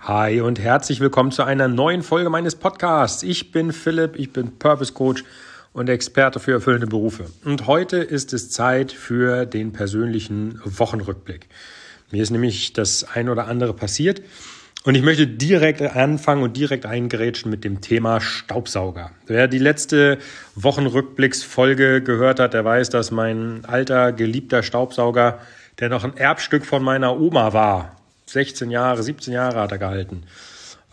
Hi und herzlich willkommen zu einer neuen Folge meines Podcasts. Ich bin Philipp, ich bin Purpose Coach und Experte für erfüllende Berufe. Und heute ist es Zeit für den persönlichen Wochenrückblick. Mir ist nämlich das ein oder andere passiert und ich möchte direkt anfangen und direkt eingerätschen mit dem Thema Staubsauger. Wer die letzte Wochenrückblicksfolge gehört hat, der weiß, dass mein alter, geliebter Staubsauger, der noch ein Erbstück von meiner Oma war, 16 Jahre, 17 Jahre hat er gehalten,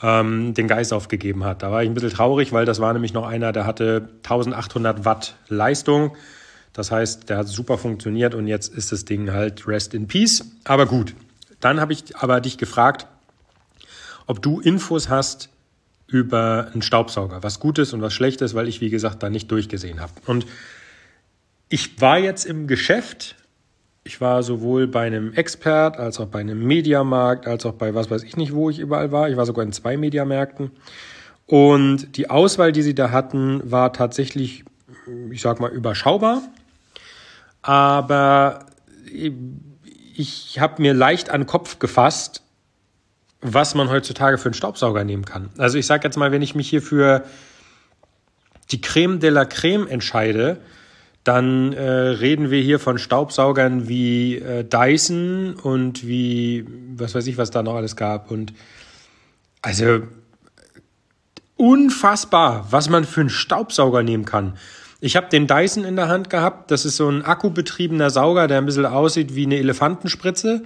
ähm, den Geist aufgegeben hat. Da war ich ein bisschen traurig, weil das war nämlich noch einer, der hatte 1800 Watt Leistung. Das heißt, der hat super funktioniert und jetzt ist das Ding halt Rest in Peace. Aber gut, dann habe ich aber dich gefragt, ob du Infos hast über einen Staubsauger, was Gutes und was Schlechtes, weil ich, wie gesagt, da nicht durchgesehen habe. Und ich war jetzt im Geschäft ich war sowohl bei einem Expert als auch bei einem Mediamarkt, als auch bei was weiß ich nicht, wo ich überall war. Ich war sogar in zwei Mediamärkten. Und die Auswahl, die sie da hatten, war tatsächlich, ich sag mal, überschaubar. Aber ich habe mir leicht an den Kopf gefasst, was man heutzutage für einen Staubsauger nehmen kann. Also ich sage jetzt mal, wenn ich mich hier für die Creme de la Creme entscheide, dann äh, reden wir hier von Staubsaugern wie äh, Dyson und wie, was weiß ich, was da noch alles gab. Und also unfassbar, was man für einen Staubsauger nehmen kann. Ich habe den Dyson in der Hand gehabt. Das ist so ein akkubetriebener Sauger, der ein bisschen aussieht wie eine Elefantenspritze.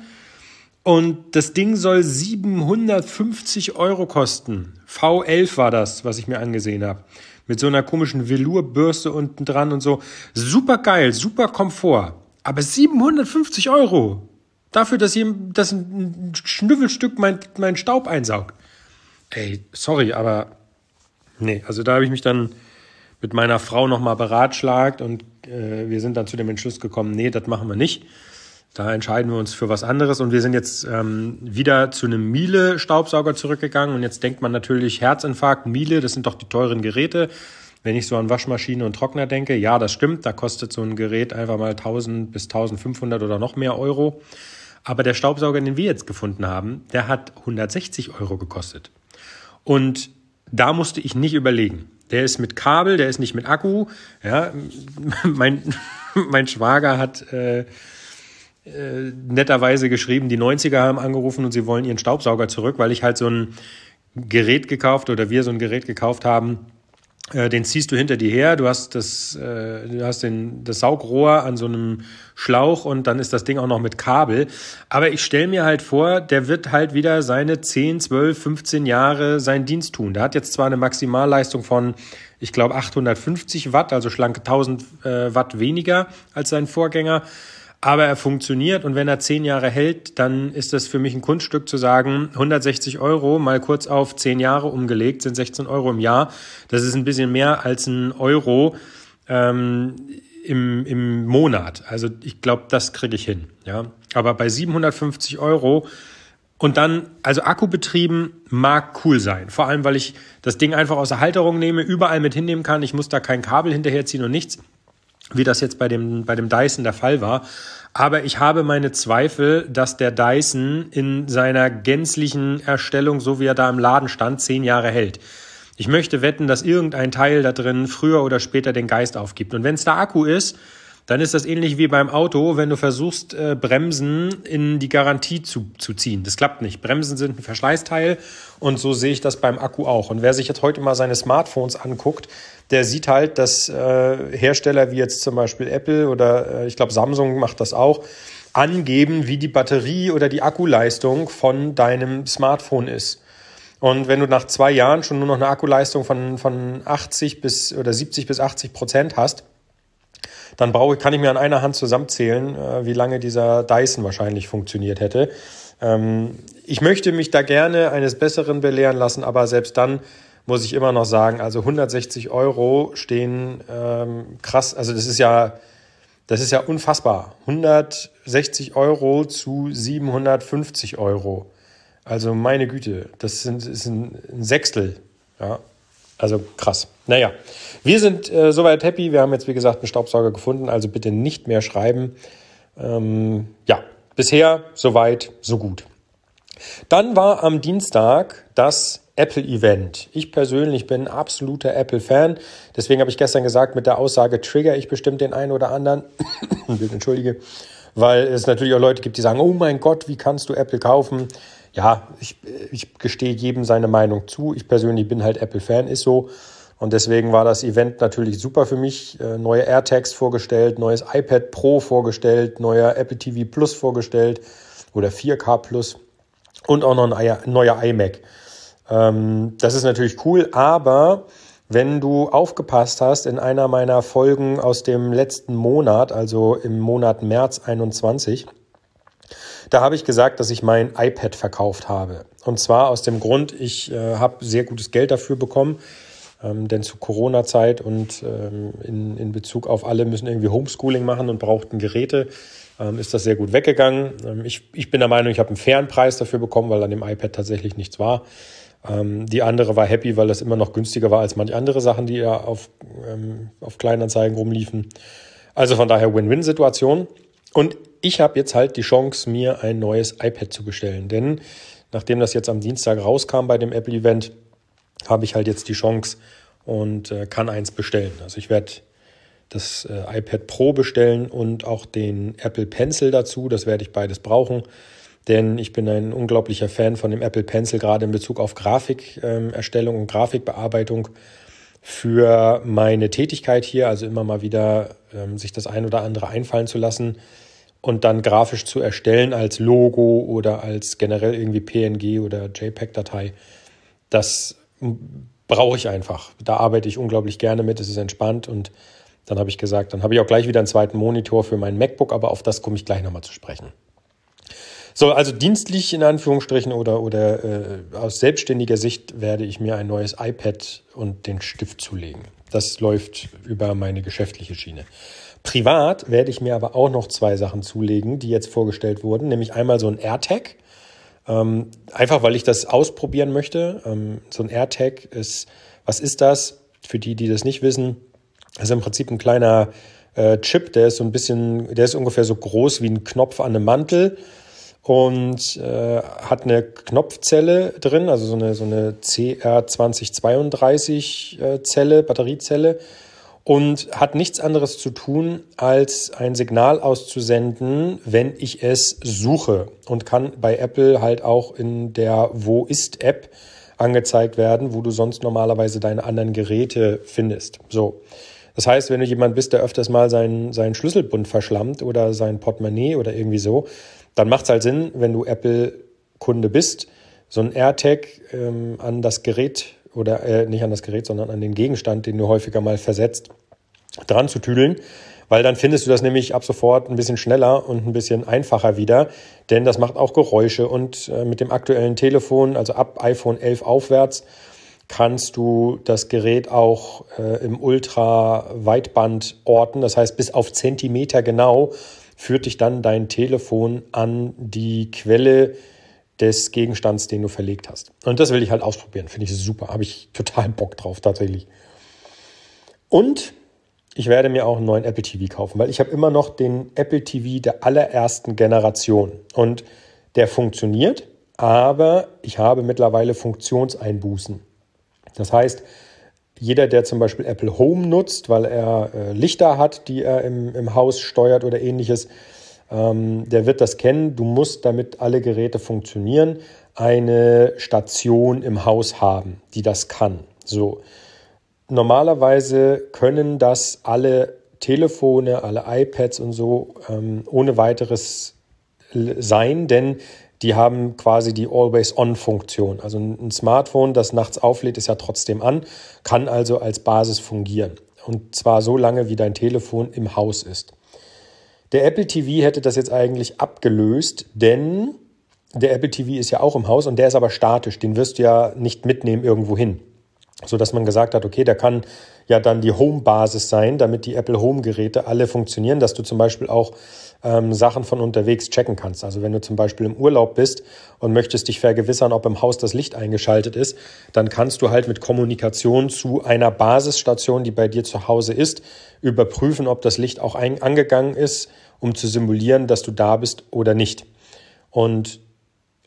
Und das Ding soll 750 Euro kosten. V11 war das, was ich mir angesehen habe mit so einer komischen Velourbürste unten dran und so. Super geil, super Komfort. Aber 750 Euro dafür, dass, hier, dass ein Schnüffelstück mein, mein Staub einsaugt. Ey, sorry, aber nee, also da habe ich mich dann mit meiner Frau nochmal beratschlagt und äh, wir sind dann zu dem Entschluss gekommen, nee, das machen wir nicht. Da entscheiden wir uns für was anderes und wir sind jetzt ähm, wieder zu einem Miele-Staubsauger zurückgegangen und jetzt denkt man natürlich Herzinfarkt, Miele, das sind doch die teuren Geräte. Wenn ich so an Waschmaschine und Trockner denke, ja, das stimmt, da kostet so ein Gerät einfach mal 1000 bis 1500 oder noch mehr Euro. Aber der Staubsauger, den wir jetzt gefunden haben, der hat 160 Euro gekostet. Und da musste ich nicht überlegen. Der ist mit Kabel, der ist nicht mit Akku. Ja, mein, mein Schwager hat äh, äh, netterweise geschrieben, die 90er haben angerufen und sie wollen ihren Staubsauger zurück, weil ich halt so ein Gerät gekauft oder wir so ein Gerät gekauft haben, äh, den ziehst du hinter dir her, du hast das, äh, du hast den, das Saugrohr an so einem Schlauch und dann ist das Ding auch noch mit Kabel. Aber ich stelle mir halt vor, der wird halt wieder seine 10, 12, 15 Jahre seinen Dienst tun. Der hat jetzt zwar eine Maximalleistung von, ich glaube, 850 Watt, also schlanke 1000 äh, Watt weniger als sein Vorgänger. Aber er funktioniert und wenn er zehn Jahre hält, dann ist das für mich ein Kunststück zu sagen, 160 Euro mal kurz auf zehn Jahre umgelegt sind 16 Euro im Jahr. Das ist ein bisschen mehr als ein Euro ähm, im, im Monat. Also ich glaube, das kriege ich hin. Ja, aber bei 750 Euro und dann, also Akkubetrieben mag cool sein. Vor allem, weil ich das Ding einfach aus der Halterung nehme, überall mit hinnehmen kann. Ich muss da kein Kabel hinterherziehen und nichts wie das jetzt bei dem, bei dem Dyson der Fall war. Aber ich habe meine Zweifel, dass der Dyson in seiner gänzlichen Erstellung, so wie er da im Laden stand, zehn Jahre hält. Ich möchte wetten, dass irgendein Teil da drin früher oder später den Geist aufgibt. Und wenn es der Akku ist, dann ist das ähnlich wie beim Auto, wenn du versuchst, äh, Bremsen in die Garantie zu, zu ziehen. Das klappt nicht. Bremsen sind ein Verschleißteil und so sehe ich das beim Akku auch. Und wer sich jetzt heute mal seine Smartphones anguckt, der sieht halt, dass äh, Hersteller wie jetzt zum Beispiel Apple oder äh, ich glaube Samsung macht das auch, angeben, wie die Batterie oder die Akkuleistung von deinem Smartphone ist. Und wenn du nach zwei Jahren schon nur noch eine Akkuleistung von, von 80 bis oder 70 bis 80 Prozent hast, dann brauche ich, kann ich mir an einer Hand zusammenzählen, äh, wie lange dieser Dyson wahrscheinlich funktioniert hätte. Ähm, ich möchte mich da gerne eines Besseren belehren lassen, aber selbst dann muss ich immer noch sagen, also 160 Euro stehen ähm, krass, also das ist ja, das ist ja unfassbar. 160 Euro zu 750 Euro. Also meine Güte, das sind, ist ein Sechstel. Ja, also krass. Naja, wir sind äh, soweit happy. Wir haben jetzt, wie gesagt, einen Staubsauger gefunden. Also bitte nicht mehr schreiben. Ähm, ja, bisher soweit, so gut. Dann war am Dienstag das Apple-Event. Ich persönlich bin absoluter Apple-Fan. Deswegen habe ich gestern gesagt, mit der Aussage trigger ich bestimmt den einen oder anderen. Entschuldige. Weil es natürlich auch Leute gibt, die sagen, oh mein Gott, wie kannst du Apple kaufen? Ja, ich, ich gestehe jedem seine Meinung zu. Ich persönlich bin halt Apple-Fan, ist so. Und deswegen war das Event natürlich super für mich. Äh, neue AirTags vorgestellt, neues iPad Pro vorgestellt, neuer Apple TV Plus vorgestellt oder 4K Plus und auch noch ein neuer iMac. Ähm, das ist natürlich cool, aber wenn du aufgepasst hast in einer meiner Folgen aus dem letzten Monat, also im Monat März 21, da habe ich gesagt, dass ich mein iPad verkauft habe. Und zwar aus dem Grund, ich äh, habe sehr gutes Geld dafür bekommen. Ähm, denn zu Corona-Zeit und ähm, in, in Bezug auf alle müssen irgendwie Homeschooling machen und brauchten Geräte, ähm, ist das sehr gut weggegangen. Ähm, ich, ich bin der Meinung, ich habe einen fairen Preis dafür bekommen, weil an dem iPad tatsächlich nichts war. Ähm, die andere war happy, weil das immer noch günstiger war als manche andere Sachen, die ja auf, ähm, auf Kleinanzeigen rumliefen. Also von daher Win-Win-Situation. Und ich habe jetzt halt die Chance, mir ein neues iPad zu bestellen. Denn nachdem das jetzt am Dienstag rauskam bei dem Apple-Event, habe ich halt jetzt die Chance und äh, kann eins bestellen. Also ich werde das äh, iPad Pro bestellen und auch den Apple Pencil dazu. Das werde ich beides brauchen, denn ich bin ein unglaublicher Fan von dem Apple Pencil, gerade in Bezug auf Grafikerstellung ähm, und Grafikbearbeitung für meine Tätigkeit hier. Also immer mal wieder ähm, sich das ein oder andere einfallen zu lassen und dann grafisch zu erstellen als Logo oder als generell irgendwie PNG oder JPEG-Datei. Das brauche ich einfach. Da arbeite ich unglaublich gerne mit, es ist entspannt und dann habe ich gesagt, dann habe ich auch gleich wieder einen zweiten Monitor für mein MacBook, aber auf das komme ich gleich nochmal zu sprechen. So, also dienstlich in Anführungsstrichen oder, oder äh, aus selbstständiger Sicht werde ich mir ein neues iPad und den Stift zulegen. Das läuft über meine geschäftliche Schiene. Privat werde ich mir aber auch noch zwei Sachen zulegen, die jetzt vorgestellt wurden, nämlich einmal so ein AirTag. Ähm, einfach weil ich das ausprobieren möchte. Ähm, so ein AirTag ist, was ist das? Für die, die das nicht wissen, das ist im Prinzip ein kleiner äh, Chip, der ist so ein bisschen, der ist ungefähr so groß wie ein Knopf an einem Mantel und äh, hat eine Knopfzelle drin, also so eine, so eine CR2032 äh, Zelle, Batteriezelle und hat nichts anderes zu tun, als ein Signal auszusenden, wenn ich es suche und kann bei Apple halt auch in der Wo ist App angezeigt werden, wo du sonst normalerweise deine anderen Geräte findest. So. Das heißt, wenn du jemand bist, der öfters mal seinen, seinen Schlüsselbund verschlammt oder sein Portemonnaie oder irgendwie so, dann macht es halt Sinn, wenn du Apple-Kunde bist, so ein AirTag ähm, an das Gerät oder äh, nicht an das Gerät, sondern an den Gegenstand, den du häufiger mal versetzt, dran zu tüdeln, weil dann findest du das nämlich ab sofort ein bisschen schneller und ein bisschen einfacher wieder, denn das macht auch Geräusche und äh, mit dem aktuellen Telefon, also ab iPhone 11 aufwärts, kannst du das Gerät auch äh, im Ultra-Weitband orten, das heißt bis auf Zentimeter genau führt dich dann dein Telefon an die Quelle des Gegenstands, den du verlegt hast. Und das will ich halt ausprobieren. Finde ich super. Habe ich total Bock drauf, tatsächlich. Und ich werde mir auch einen neuen Apple TV kaufen, weil ich habe immer noch den Apple TV der allerersten Generation. Und der funktioniert, aber ich habe mittlerweile Funktionseinbußen. Das heißt, jeder, der zum Beispiel Apple Home nutzt, weil er äh, Lichter hat, die er im, im Haus steuert oder ähnliches, der wird das kennen. Du musst, damit alle Geräte funktionieren, eine Station im Haus haben, die das kann. So. Normalerweise können das alle Telefone, alle iPads und so ähm, ohne weiteres sein, denn die haben quasi die Always-On-Funktion. Also ein Smartphone, das nachts auflädt, ist ja trotzdem an, kann also als Basis fungieren. Und zwar so lange, wie dein Telefon im Haus ist. Der Apple TV hätte das jetzt eigentlich abgelöst, denn der Apple TV ist ja auch im Haus und der ist aber statisch. Den wirst du ja nicht mitnehmen irgendwo hin. So dass man gesagt hat, okay, der kann ja dann die Home-Basis sein, damit die Apple Home-Geräte alle funktionieren, dass du zum Beispiel auch ähm, Sachen von unterwegs checken kannst. Also wenn du zum Beispiel im Urlaub bist und möchtest dich vergewissern, ob im Haus das Licht eingeschaltet ist, dann kannst du halt mit Kommunikation zu einer Basisstation, die bei dir zu Hause ist, überprüfen, ob das Licht auch angegangen ist, um zu simulieren, dass du da bist oder nicht. Und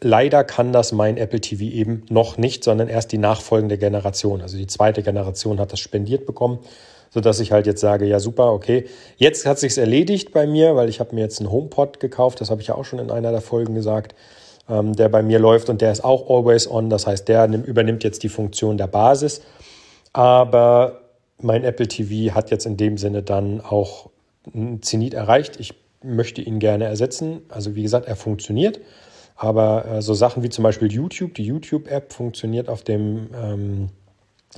leider kann das mein Apple TV eben noch nicht, sondern erst die nachfolgende Generation. Also die zweite Generation hat das spendiert bekommen, sodass ich halt jetzt sage, ja super, okay, jetzt hat sich's erledigt bei mir, weil ich habe mir jetzt einen HomePod gekauft, das habe ich ja auch schon in einer der Folgen gesagt, ähm, der bei mir läuft und der ist auch always on, das heißt, der übernimmt jetzt die Funktion der Basis, aber mein Apple TV hat jetzt in dem Sinne dann auch ein Zenit erreicht. Ich möchte ihn gerne ersetzen. Also wie gesagt, er funktioniert. Aber äh, so Sachen wie zum Beispiel YouTube, die YouTube-App funktioniert auf dem, ähm,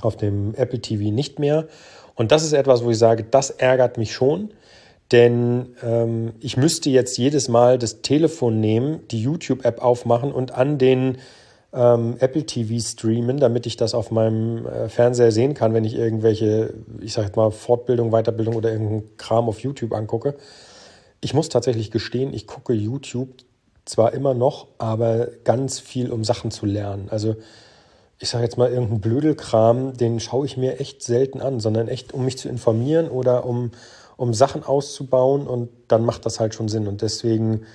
auf dem Apple TV nicht mehr. Und das ist etwas, wo ich sage, das ärgert mich schon. Denn ähm, ich müsste jetzt jedes Mal das Telefon nehmen, die YouTube-App aufmachen und an den ähm, Apple TV streamen, damit ich das auf meinem äh, Fernseher sehen kann, wenn ich irgendwelche, ich sag jetzt mal, Fortbildung, Weiterbildung oder irgendeinen Kram auf YouTube angucke. Ich muss tatsächlich gestehen, ich gucke YouTube zwar immer noch, aber ganz viel, um Sachen zu lernen. Also ich sage jetzt mal, irgendeinen Blödelkram, den schaue ich mir echt selten an, sondern echt, um mich zu informieren oder um, um Sachen auszubauen und dann macht das halt schon Sinn. Und deswegen,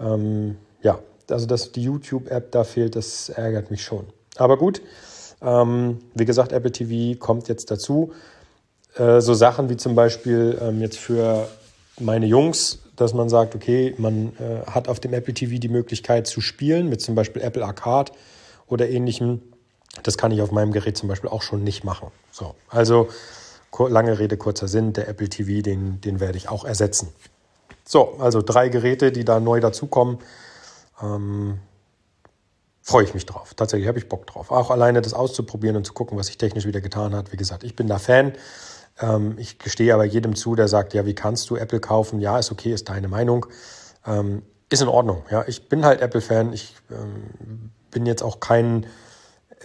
ähm, ja, also dass die YouTube-App da fehlt, das ärgert mich schon. Aber gut, ähm, wie gesagt, Apple TV kommt jetzt dazu. Äh, so Sachen wie zum Beispiel ähm, jetzt für meine Jungs, dass man sagt, okay, man äh, hat auf dem Apple TV die Möglichkeit zu spielen mit zum Beispiel Apple Arcade oder ähnlichem. Das kann ich auf meinem Gerät zum Beispiel auch schon nicht machen. So, also lange Rede, kurzer Sinn, der Apple TV, den, den werde ich auch ersetzen. So, also drei Geräte, die da neu dazukommen. Ähm, freue ich mich drauf. Tatsächlich habe ich Bock drauf. Auch alleine das auszuprobieren und zu gucken, was sich technisch wieder getan hat. Wie gesagt, ich bin da Fan. Ähm, ich gestehe aber jedem zu, der sagt, ja, wie kannst du Apple kaufen? Ja, ist okay, ist deine Meinung. Ähm, ist in Ordnung. Ja, ich bin halt Apple-Fan. Ich ähm, bin jetzt auch kein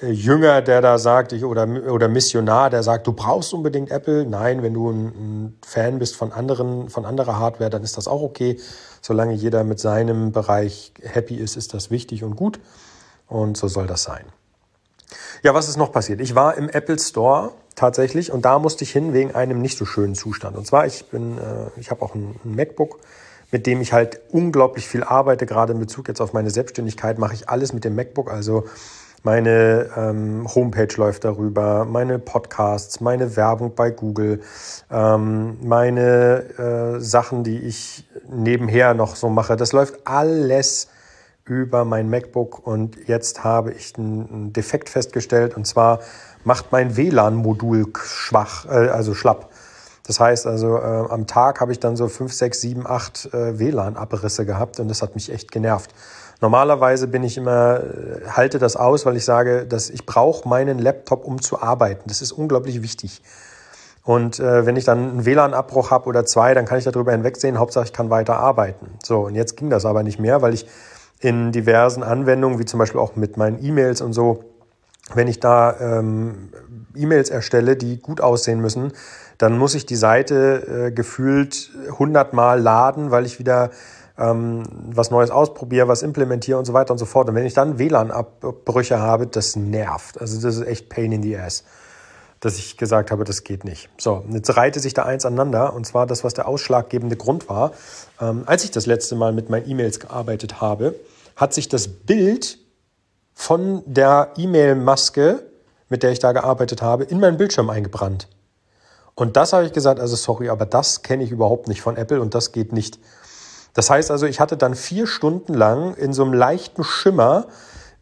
Jünger, der da sagt, ich, oder, oder Missionar, der sagt, du brauchst unbedingt Apple. Nein, wenn du ein, ein Fan bist von anderen, von anderer Hardware, dann ist das auch okay. Solange jeder mit seinem Bereich happy ist, ist das wichtig und gut. Und so soll das sein. Ja, was ist noch passiert? Ich war im Apple Store tatsächlich und da musste ich hin wegen einem nicht so schönen Zustand. Und zwar, ich bin, äh, ich habe auch ein, ein MacBook, mit dem ich halt unglaublich viel arbeite. Gerade in Bezug jetzt auf meine Selbstständigkeit mache ich alles mit dem MacBook. Also meine ähm, Homepage läuft darüber, meine Podcasts, meine Werbung bei Google, ähm, meine äh, Sachen, die ich nebenher noch so mache. Das läuft alles über mein MacBook und jetzt habe ich einen Defekt festgestellt und zwar macht mein WLAN-Modul schwach, äh, also schlapp. Das heißt also, äh, am Tag habe ich dann so 5, 6, 7, 8 äh, WLAN-Abrisse gehabt und das hat mich echt genervt. Normalerweise bin ich immer, äh, halte das aus, weil ich sage, dass ich brauche meinen Laptop, um zu arbeiten. Das ist unglaublich wichtig. Und äh, wenn ich dann einen WLAN-Abbruch habe oder zwei, dann kann ich darüber hinwegsehen. Hauptsache, ich kann weiter arbeiten. So, und jetzt ging das aber nicht mehr, weil ich in diversen Anwendungen, wie zum Beispiel auch mit meinen E-Mails und so, wenn ich da ähm, E-Mails erstelle, die gut aussehen müssen, dann muss ich die Seite äh, gefühlt hundertmal laden, weil ich wieder ähm, was Neues ausprobiere, was implementiere und so weiter und so fort. Und wenn ich dann WLAN-Abbrüche habe, das nervt. Also das ist echt Pain in the Ass dass ich gesagt habe, das geht nicht. So, jetzt reihte sich da eins aneinander und zwar das, was der ausschlaggebende Grund war. Ähm, als ich das letzte Mal mit meinen E-Mails gearbeitet habe, hat sich das Bild von der E-Mail-Maske, mit der ich da gearbeitet habe, in meinen Bildschirm eingebrannt. Und das habe ich gesagt, also sorry, aber das kenne ich überhaupt nicht von Apple und das geht nicht. Das heißt also, ich hatte dann vier Stunden lang in so einem leichten Schimmer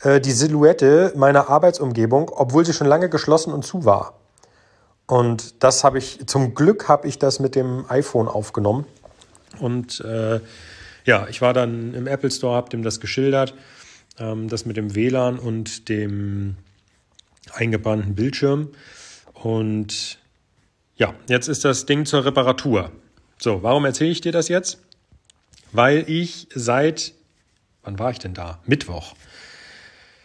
äh, die Silhouette meiner Arbeitsumgebung, obwohl sie schon lange geschlossen und zu war. Und das habe ich, zum Glück habe ich das mit dem iPhone aufgenommen. Und äh, ja, ich war dann im Apple Store, habe dem das geschildert, ähm, das mit dem WLAN und dem eingebrannten Bildschirm. Und ja, jetzt ist das Ding zur Reparatur. So, warum erzähle ich dir das jetzt? Weil ich seit, wann war ich denn da? Mittwoch.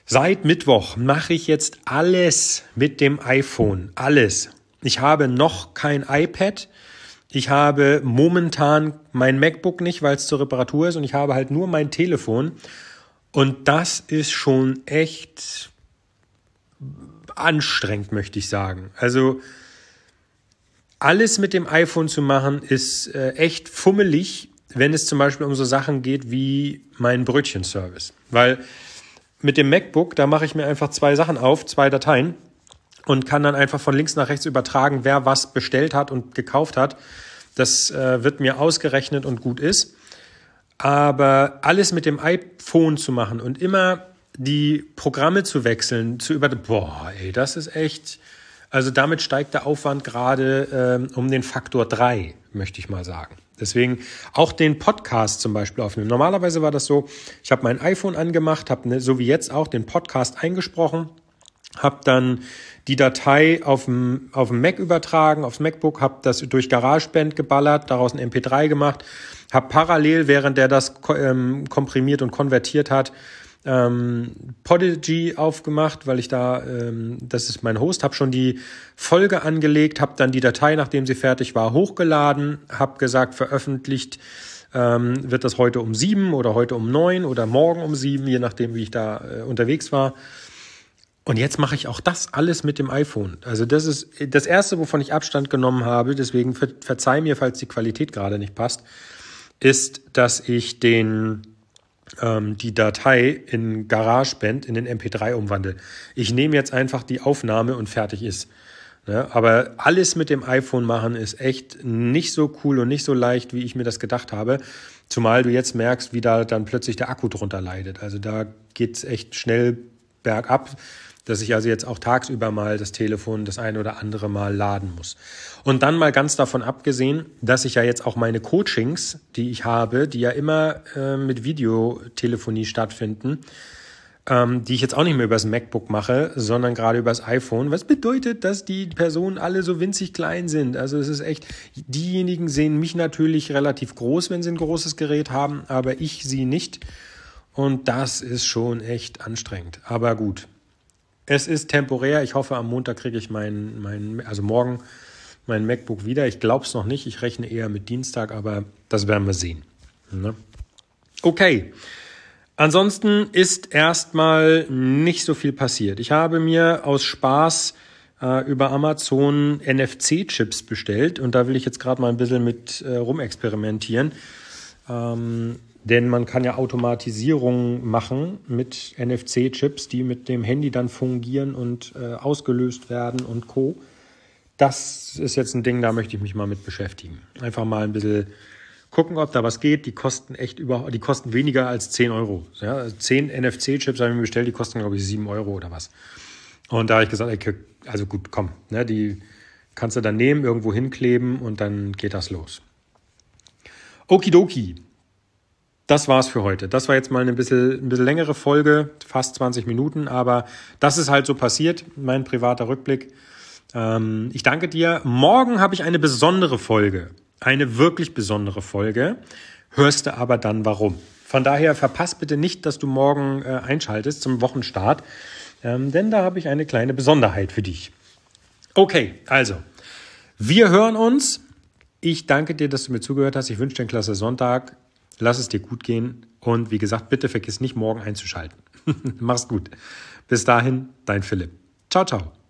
Seit Mittwoch mache ich jetzt alles mit dem iPhone. Alles. Ich habe noch kein iPad. Ich habe momentan mein MacBook nicht, weil es zur Reparatur ist und ich habe halt nur mein Telefon. Und das ist schon echt anstrengend, möchte ich sagen. Also alles mit dem iPhone zu machen ist äh, echt fummelig, wenn es zum Beispiel um so Sachen geht wie mein Brötchenservice. Weil mit dem MacBook, da mache ich mir einfach zwei Sachen auf, zwei Dateien und kann dann einfach von links nach rechts übertragen, wer was bestellt hat und gekauft hat. Das äh, wird mir ausgerechnet und gut ist. Aber alles mit dem iPhone zu machen und immer die Programme zu wechseln, zu über, boah, ey, das ist echt, also damit steigt der Aufwand gerade ähm, um den Faktor drei, möchte ich mal sagen. Deswegen auch den Podcast zum Beispiel aufnehmen. Normalerweise war das so, ich habe mein iPhone angemacht, habe ne, so wie jetzt auch den Podcast eingesprochen, habe dann die Datei auf dem, Mac übertragen, aufs MacBook, habe das durch GarageBand geballert, daraus ein MP3 gemacht, habe parallel, während der das ähm, komprimiert und konvertiert hat, ähm, Podigy aufgemacht, weil ich da, ähm, das ist mein Host, habe schon die Folge angelegt, habe dann die Datei, nachdem sie fertig war, hochgeladen, habe gesagt, veröffentlicht ähm, wird das heute um sieben oder heute um neun oder morgen um sieben, je nachdem, wie ich da äh, unterwegs war. Und jetzt mache ich auch das alles mit dem iPhone. Also das ist das Erste, wovon ich Abstand genommen habe, deswegen ver verzeih mir, falls die Qualität gerade nicht passt, ist, dass ich den ähm, die Datei in GarageBand in den MP3 umwandle. Ich nehme jetzt einfach die Aufnahme und fertig ist. Ne? Aber alles mit dem iPhone machen ist echt nicht so cool und nicht so leicht, wie ich mir das gedacht habe. Zumal du jetzt merkst, wie da dann plötzlich der Akku drunter leidet. Also da geht's echt schnell bergab dass ich also jetzt auch tagsüber mal das Telefon das eine oder andere Mal laden muss. Und dann mal ganz davon abgesehen, dass ich ja jetzt auch meine Coachings, die ich habe, die ja immer äh, mit Videotelefonie stattfinden, ähm, die ich jetzt auch nicht mehr übers MacBook mache, sondern gerade übers iPhone. Was bedeutet, dass die Personen alle so winzig klein sind? Also es ist echt, diejenigen sehen mich natürlich relativ groß, wenn sie ein großes Gerät haben, aber ich sie nicht. Und das ist schon echt anstrengend. Aber gut, es ist temporär. Ich hoffe, am Montag kriege ich mein, mein, also morgen mein MacBook wieder. Ich glaube es noch nicht. Ich rechne eher mit Dienstag, aber das werden wir sehen. Ne? Okay. Ansonsten ist erstmal nicht so viel passiert. Ich habe mir aus Spaß äh, über Amazon NFC-Chips bestellt und da will ich jetzt gerade mal ein bisschen mit äh, rumexperimentieren. Ähm, denn man kann ja Automatisierung machen mit NFC-Chips, die mit dem Handy dann fungieren und äh, ausgelöst werden und Co. Das ist jetzt ein Ding, da möchte ich mich mal mit beschäftigen. Einfach mal ein bisschen gucken, ob da was geht. Die kosten echt über, die kosten weniger als 10 Euro. Ja, 10 NFC-Chips habe ich mir bestellt, die kosten, glaube ich, 7 Euro oder was. Und da habe ich gesagt, okay, also gut, komm, ne, die kannst du dann nehmen, irgendwo hinkleben und dann geht das los. Okidoki das war's für heute. Das war jetzt mal eine bisschen, ein bisschen längere Folge, fast 20 Minuten, aber das ist halt so passiert, mein privater Rückblick. Ähm, ich danke dir. Morgen habe ich eine besondere Folge, eine wirklich besondere Folge. Hörst du aber dann warum. Von daher verpass bitte nicht, dass du morgen äh, einschaltest zum Wochenstart, ähm, denn da habe ich eine kleine Besonderheit für dich. Okay, also, wir hören uns. Ich danke dir, dass du mir zugehört hast. Ich wünsche dir einen klasse Sonntag. Lass es dir gut gehen und wie gesagt, bitte vergiss nicht morgen einzuschalten. Mach's gut. Bis dahin, dein Philipp. Ciao, ciao.